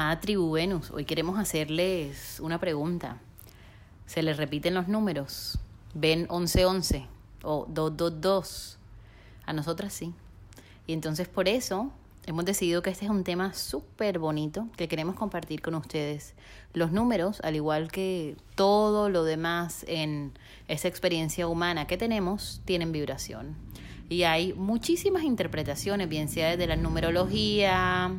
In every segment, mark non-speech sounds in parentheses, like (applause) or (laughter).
Amada tribu Venus, hoy queremos hacerles una pregunta. ¿Se les repiten los números? ¿Ven 1111 o 222? A nosotras sí. Y entonces por eso hemos decidido que este es un tema súper bonito que queremos compartir con ustedes. Los números, al igual que todo lo demás en esa experiencia humana que tenemos, tienen vibración. Y hay muchísimas interpretaciones, bien sea desde la numerología,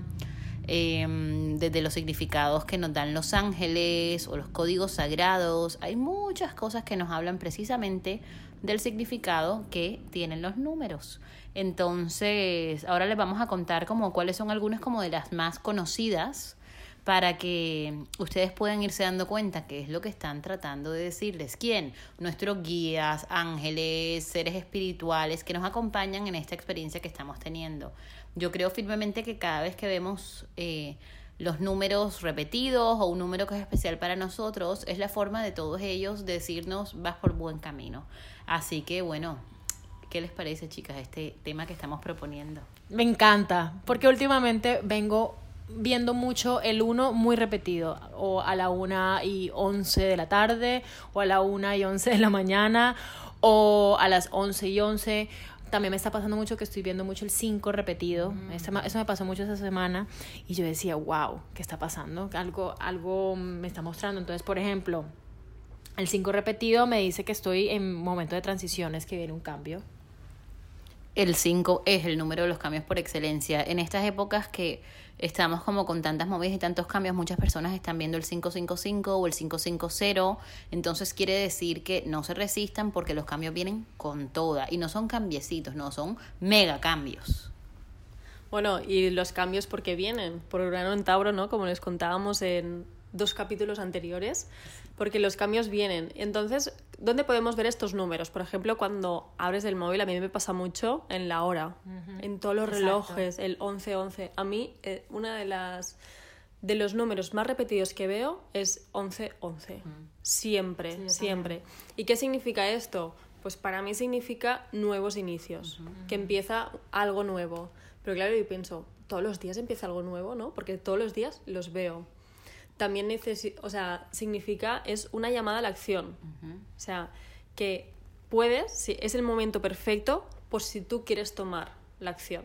Em, desde los significados que nos dan los ángeles o los códigos sagrados. Hay muchas cosas que nos hablan precisamente del significado que tienen los números. Entonces, ahora les vamos a contar como cuáles son algunas como de las más conocidas para que ustedes puedan irse dando cuenta qué es lo que están tratando de decirles. ¿Quién? Nuestros guías, ángeles, seres espirituales que nos acompañan en esta experiencia que estamos teniendo. Yo creo firmemente que cada vez que vemos eh, los números repetidos o un número que es especial para nosotros, es la forma de todos ellos decirnos vas por buen camino. Así que bueno, ¿qué les parece chicas este tema que estamos proponiendo? Me encanta, porque últimamente vengo viendo mucho el 1 muy repetido, o a la 1 y 11 de la tarde, o a la 1 y 11 de la mañana, o a las 11 y 11, también me está pasando mucho que estoy viendo mucho el 5 repetido. Mm. Eso me pasó mucho esa semana. Y yo decía, wow, ¿qué está pasando? Algo, algo me está mostrando. Entonces, por ejemplo, el 5 repetido me dice que estoy en momento de transiciones, que viene un cambio. El 5 es el número de los cambios por excelencia. En estas épocas que estamos como con tantas movidas y tantos cambios, muchas personas están viendo el 555 o el 550, entonces quiere decir que no se resistan porque los cambios vienen con toda y no son cambiecitos, no, son mega cambios. Bueno, y los cambios porque vienen, por Urano en Tauro, ¿no? Como les contábamos en dos capítulos anteriores, porque los cambios vienen. Entonces, ¿dónde podemos ver estos números? Por ejemplo, cuando abres el móvil, a mí me pasa mucho en la hora, en todos los relojes, el 11-11. A mí, eh, una de las de los números más repetidos que veo es 11-11. Siempre, siempre. ¿Y qué significa esto? Pues para mí significa nuevos inicios, que empieza algo nuevo. Pero claro, yo pienso, todos los días empieza algo nuevo, ¿no? Porque todos los días los veo también necesita, o sea, significa, es una llamada a la acción. O sea, que puedes, si es el momento perfecto, por si tú quieres tomar la acción.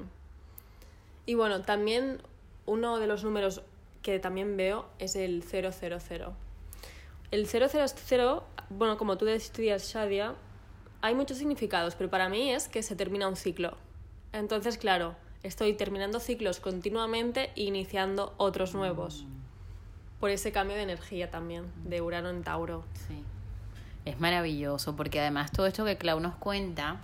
Y bueno, también uno de los números que también veo es el 000. El 000, bueno, como tú estudias Shadia, hay muchos significados, pero para mí es que se termina un ciclo. Entonces, claro, estoy terminando ciclos continuamente e iniciando otros nuevos por ese cambio de energía también, de Urano en Tauro. Sí. Es maravilloso, porque además todo esto que Clau nos cuenta,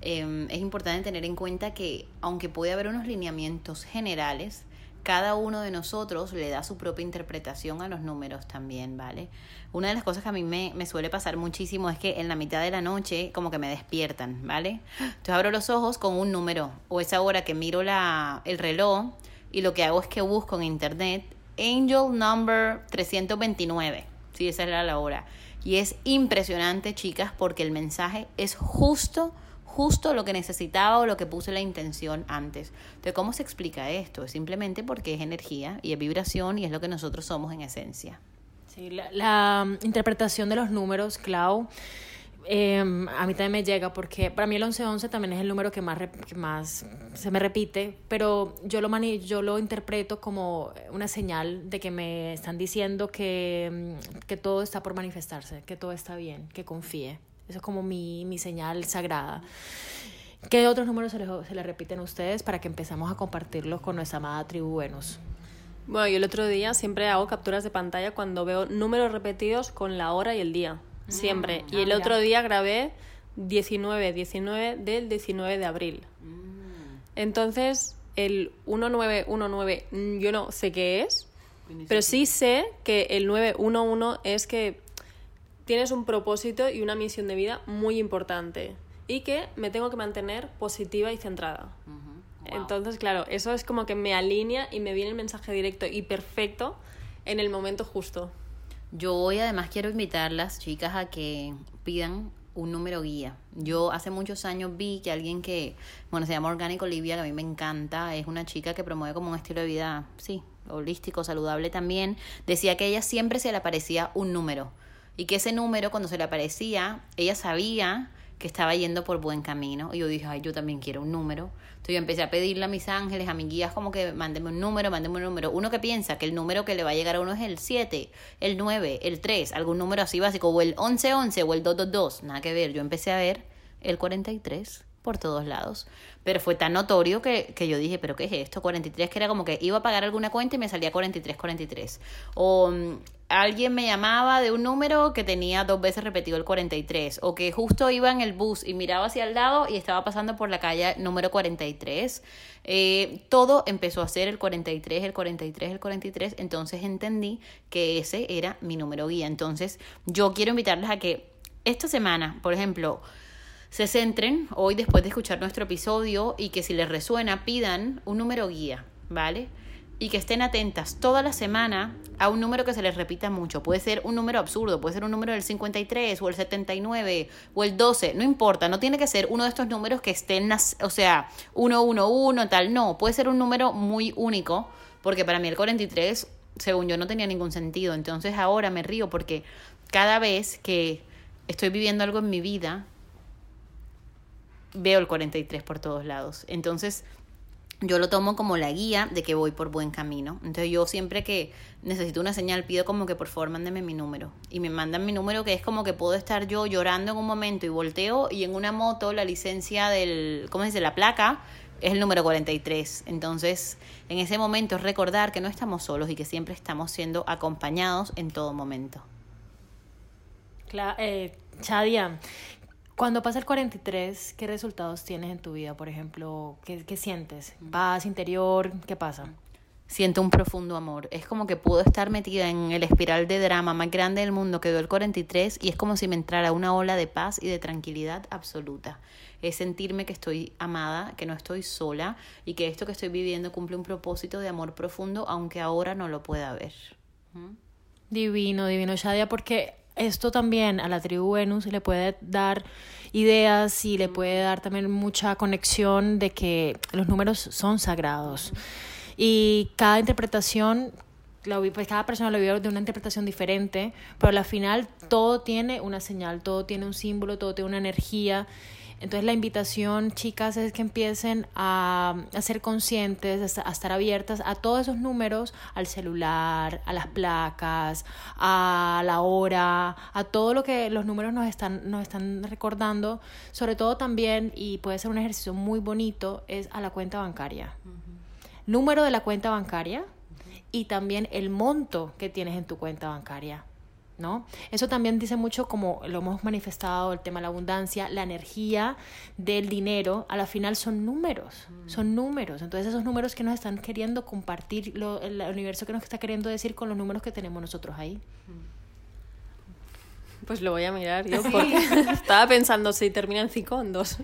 em, es importante tener en cuenta que aunque puede haber unos lineamientos generales, cada uno de nosotros le da su propia interpretación a los números también, ¿vale? Una de las cosas que a mí me, me, suele pasar muchísimo es que en la mitad de la noche como que me despiertan, ¿vale? Entonces abro los ojos con un número o esa hora que miro la, el reloj y lo que hago es que busco en internet Angel Number 329. Sí, esa era la hora. Y es impresionante, chicas, porque el mensaje es justo, justo lo que necesitaba o lo que puse la intención antes. Entonces, ¿cómo se explica esto? Es simplemente porque es energía y es vibración y es lo que nosotros somos en esencia. Sí, la, la interpretación de los números, Clau, eh, a mí también me llega porque para mí el 1111 también es el número que más, que más se me repite, pero yo lo, mani yo lo interpreto como una señal de que me están diciendo que, mm, que todo está por manifestarse, que todo está bien, que confíe. Eso es como mi, mi señal sagrada. ¿Qué otros números se les, se les repiten a ustedes para que empezamos a compartirlos con nuestra amada tribu Venus? Bueno, yo el otro día siempre hago capturas de pantalla cuando veo números repetidos con la hora y el día siempre. Mm, y el ah, otro día grabé 19, 19 del 19 de abril. Mm. Entonces, el 1919 mm, yo no sé qué es, pero sí sé que el 911 es que tienes un propósito y una misión de vida muy importante y que me tengo que mantener positiva y centrada. Entonces, claro, eso es como que me alinea y me viene el mensaje directo y perfecto en el momento justo. Yo hoy además quiero invitar las chicas a que pidan un número guía. Yo hace muchos años vi que alguien que, bueno, se llama Orgánico Olivia, que a mí me encanta, es una chica que promueve como un estilo de vida, sí, holístico, saludable también, decía que a ella siempre se le aparecía un número y que ese número cuando se le aparecía, ella sabía que estaba yendo por buen camino. Y yo dije, ay, yo también quiero un número. Entonces yo empecé a pedirle a mis ángeles, a mis guías, como que mándenme un número, mándenme un número. Uno que piensa que el número que le va a llegar a uno es el 7, el 9, el 3, algún número así básico, o el 1111 o el 222. Nada que ver. Yo empecé a ver el 43 por todos lados. Pero fue tan notorio que, que, yo dije, ¿pero qué es esto? 43, que era como que iba a pagar alguna cuenta y me salía 43, 43. O mm, alguien me llamaba de un número que tenía dos veces repetido el 43. O que justo iba en el bus y miraba hacia el lado y estaba pasando por la calle número 43. Eh, todo empezó a ser el 43, el 43, el 43. Entonces entendí que ese era mi número guía. Entonces yo quiero invitarles a que esta semana, por ejemplo, se centren hoy después de escuchar nuestro episodio y que si les resuena pidan un número guía, ¿vale? Y que estén atentas toda la semana a un número que se les repita mucho. Puede ser un número absurdo, puede ser un número del 53 o el 79 o el 12, no importa, no tiene que ser uno de estos números que estén, o sea, 111, tal, no, puede ser un número muy único, porque para mí el 43, según yo, no tenía ningún sentido. Entonces ahora me río porque cada vez que estoy viviendo algo en mi vida, veo el 43 por todos lados. Entonces, yo lo tomo como la guía de que voy por buen camino. Entonces yo siempre que necesito una señal pido como que por favor mándeme mi número. Y me mandan mi número que es como que puedo estar yo llorando en un momento y volteo y en una moto la licencia del, ¿cómo se dice? La placa es el número 43. Entonces en ese momento es recordar que no estamos solos y que siempre estamos siendo acompañados en todo momento. Claro, eh, cuando pasa el 43, ¿qué resultados tienes en tu vida? Por ejemplo, ¿qué, qué sientes? ¿Paz interior? ¿Qué pasa? Siento un profundo amor. Es como que puedo estar metida en el espiral de drama más grande del mundo que veo el 43 y es como si me entrara una ola de paz y de tranquilidad absoluta. Es sentirme que estoy amada, que no estoy sola y que esto que estoy viviendo cumple un propósito de amor profundo aunque ahora no lo pueda ver. Divino, divino, Shadia, porque esto también a la tribu Venus le puede dar ideas y le puede dar también mucha conexión de que los números son sagrados. Y cada interpretación, pues cada persona lo vive de una interpretación diferente, pero al final todo tiene una señal, todo tiene un símbolo, todo tiene una energía. Entonces la invitación, chicas, es que empiecen a, ser conscientes, a, estar abiertas a todos esos números, al celular, a las placas, a la hora, a todo lo que los números nos están, nos están recordando. Sobre todo también, y puede ser un ejercicio muy bonito, es a la cuenta bancaria. Número de la cuenta bancaria y también el monto que tienes en tu cuenta bancaria. ¿No? Eso también dice mucho como lo hemos manifestado, el tema de la abundancia, la energía del dinero, a la final son números, mm. son números. Entonces esos números que nos están queriendo compartir, lo, el universo que nos está queriendo decir con los números que tenemos nosotros ahí. Pues lo voy a mirar yo porque (laughs) estaba pensando si termina en 5 en 2.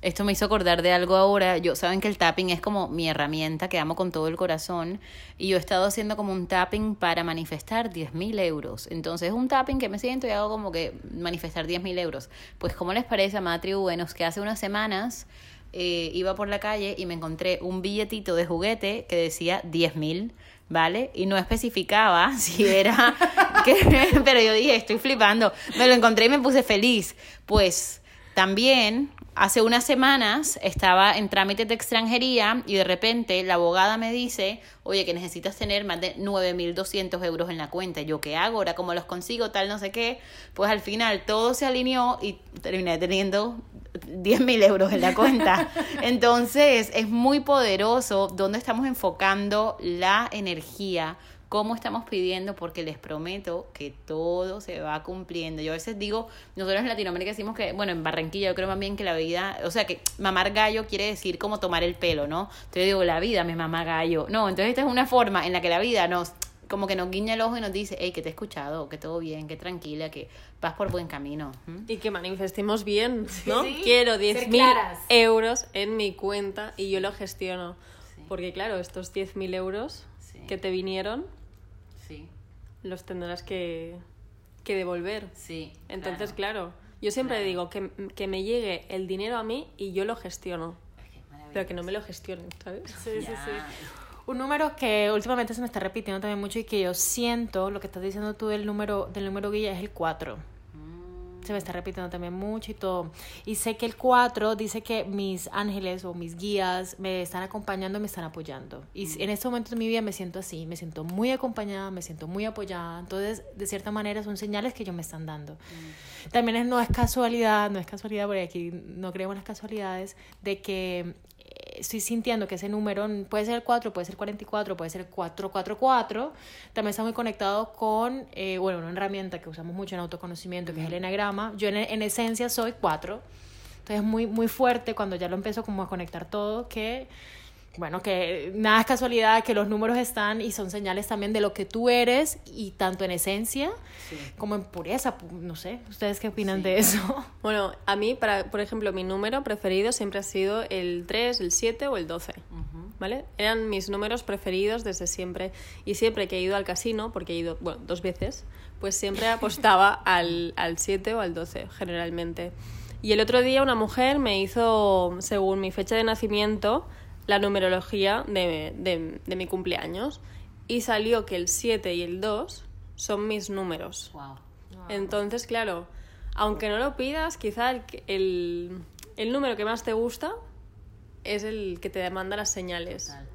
Esto me hizo acordar de algo ahora. Yo saben que el tapping es como mi herramienta que amo con todo el corazón y yo he estado haciendo como un tapping para manifestar 10.000 euros. Entonces es un tapping que me siento y hago como que manifestar 10.000 euros. Pues ¿cómo les parece, a Tribu Buenos, que hace unas semanas eh, iba por la calle y me encontré un billetito de juguete que decía 10.000, ¿vale? Y no especificaba (laughs) si era... (laughs) que, pero yo dije, estoy flipando. Me lo encontré y me puse feliz. Pues también Hace unas semanas estaba en trámites de extranjería y de repente la abogada me dice, oye, que necesitas tener más de 9.200 euros en la cuenta. Yo, ¿qué hago? Ahora, ¿cómo los consigo? Tal, no sé qué. Pues al final todo se alineó y terminé teniendo 10.000 euros en la cuenta. (laughs) Entonces, es muy poderoso donde estamos enfocando la energía cómo estamos pidiendo, porque les prometo que todo se va cumpliendo. Yo a veces digo, nosotros en Latinoamérica decimos que, bueno, en Barranquilla yo creo más bien que la, vida, o sea que mamar gallo quiere decir como tomar el pelo, ¿no? Entonces digo, la vida me mama gallo. No, entonces esta es una forma en la que la vida nos como que nos guiña el ojo y nos dice, hey, que te he escuchado, que todo bien, que tranquila, que vas por buen camino. ¿Mm? Y que manifestemos bien, ¿no? Sí, Quiero ser 10.000 claras. euros en mi cuenta y yo lo gestiono. Sí. Porque claro, estos 10.000 euros Sí. que te vinieron, Sí, los tendrás que, que devolver. sí. Entonces, claro, yo siempre digo que, que me llegue el dinero a mí y yo lo gestiono. Pero que no me lo gestionen, ¿sabes? Sí, sí, sí. Un número que últimamente se me está repitiendo también mucho y que yo siento, lo que estás diciendo tú del número, del número guía es el 4. Se me está repitiendo también mucho y todo. Y sé que el 4 dice que mis ángeles o mis guías me están acompañando y me están apoyando. Y Mm. en este momento de mi vida me siento así, me siento muy acompañada, me siento muy apoyada. Entonces, de cierta manera, son señales que ellos me están dando. Mm. También es- no es casualidad, no es casualidad, porque aquí no creemos las casualidades, de que estoy sintiendo que ese número puede ser el 4, puede ser 44, puede ser 444. También está muy conectado con, eh, bueno, una herramienta que usamos mucho en autoconocimiento, que es el enagrama. Yo en, en esencia soy 4. Entonces es muy, muy fuerte cuando ya lo empiezo como a conectar todo, que bueno, que nada es casualidad, que los números están y son señales también de lo que tú eres y tanto en esencia Sí. como en pureza, pu- no sé, ¿ustedes qué opinan Sí. de eso? (laughs) Bueno, a mí, para, por ejemplo, mi número preferido siempre ha sido el 3, el 7 o el 12. Ujú. ¿Vale? Eran mis números preferidos desde siempre. Y siempre que he ido al casino, porque he ido, bueno, dos veces, pues siempre (laughs) apostaba al, al 7 o al 12, generalmente. Y el otro día una mujer me hizo, según mi fecha de nacimiento, la numerología de, de, de mi cumpleaños. Y salió que el 7 y el 2 son mis números. Wow. Entonces, claro, aunque no lo pidas, quizá el, el, el número que más te gusta es el que te demanda las señales. Total.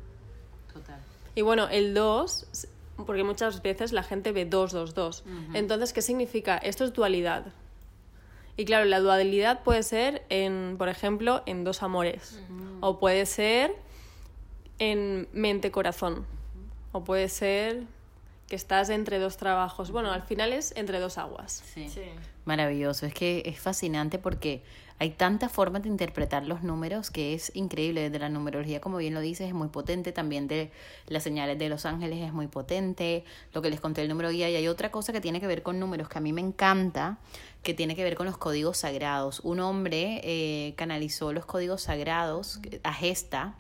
Total. Y bueno, el 2, porque muchas veces la gente ve 2, 2, 2. Entonces, ¿qué significa? Esto es dualidad. Y claro, la dualidad puede ser, en, por ejemplo, en dos amores. O puede ser en mente-corazón. O puede ser que estás entre dos trabajos. Bueno, al final es entre dos aguas. Sí. Maravilloso, es que es fascinante porque hay tantas formas de interpretar los números que es increíble. Desde la numerología, como bien lo dices, es muy potente. También de las señales de los ángeles es muy potente. Lo que les conté el número guía. Y hay otra cosa que tiene que ver con números que a mí me encanta, que tiene que ver con los códigos sagrados. Un hombre eh, canalizó los códigos sagrados a Gesta.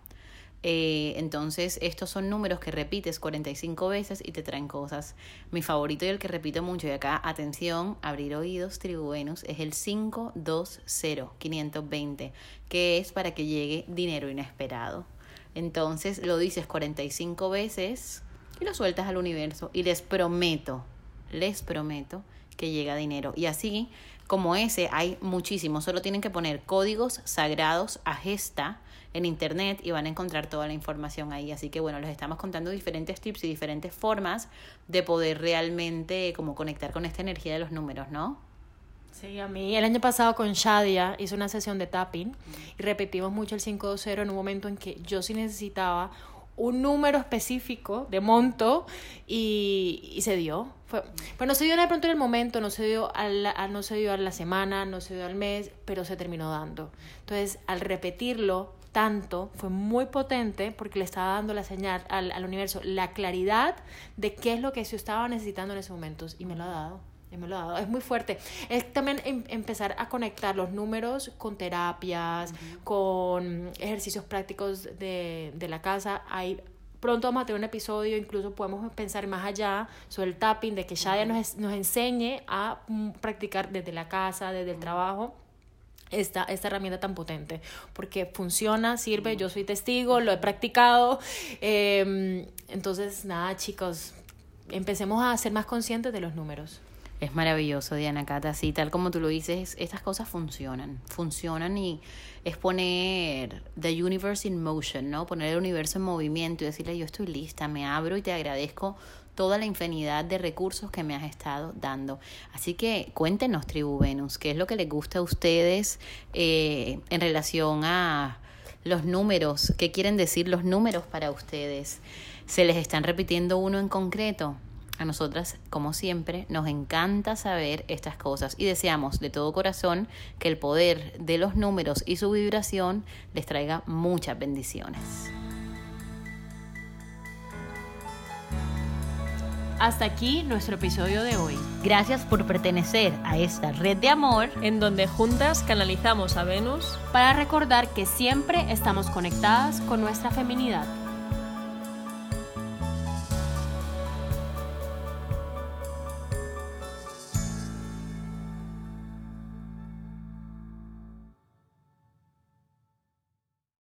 Eh, entonces, estos son números que repites 45 veces y te traen cosas. Mi favorito y el que repito mucho, y acá, atención, abrir oídos, tribu Venus, es el 520-520, que es para que llegue dinero inesperado. Entonces, lo dices 45 veces y lo sueltas al universo. Y les prometo, les prometo que llega dinero. Y así como ese, hay muchísimos. Solo tienen que poner códigos sagrados a gesta en internet y van a encontrar toda la información ahí. Así que bueno, les estamos contando diferentes tips y diferentes formas de poder realmente como conectar con esta energía de los números, ¿no? Sí, a mí el año pasado con Shadia hice una sesión de tapping y repetimos mucho el 520 en un momento en que yo sí necesitaba un número específico de monto y, y se dio. Fue, pues no se dio de pronto en el momento, no se dio a la, no se dio a la semana, no se dio al mes, pero se terminó dando. Entonces, al repetirlo tanto, fue muy potente porque le estaba dando la señal al, al universo, la claridad de qué es lo que yo estaba necesitando en esos momentos y me lo ha dado. Me lo ha dado. Es muy fuerte. Es también em- empezar a conectar los números con terapias, con ejercicios prácticos de, de la casa. Hay, pronto vamos a tener un episodio, incluso podemos pensar más allá sobre el tapping, de que Shadia nos, nos enseñe a mm, practicar desde la casa, desde el trabajo esta, esta herramienta tan potente, porque funciona, sirve, yo soy testigo, lo he practicado. eh, entonces, nada, chicos, empecemos a ser más conscientes de los números. Es maravilloso, Diana Cata. Así, tal como tú lo dices, estas cosas funcionan. Funcionan y es poner the universe in motion, ¿no? Poner el universo en movimiento y decirle, yo estoy lista, me abro y te agradezco toda la infinidad de recursos que me has estado dando. Así que cuéntenos, Tribu Venus, qué es lo que les gusta a ustedes eh, en relación a los números, qué quieren decir los números para ustedes. ¿Se les están repitiendo uno en concreto? A nosotras, como siempre, nos encanta saber estas cosas y deseamos de todo corazón que el poder de los números y su vibración les traiga muchas bendiciones. Hasta aquí nuestro episodio de hoy. Gracias por pertenecer a esta red de amor En donde juntas canalizamos a Venus Para recordar que siempre estamos conectadas con nuestra feminidad.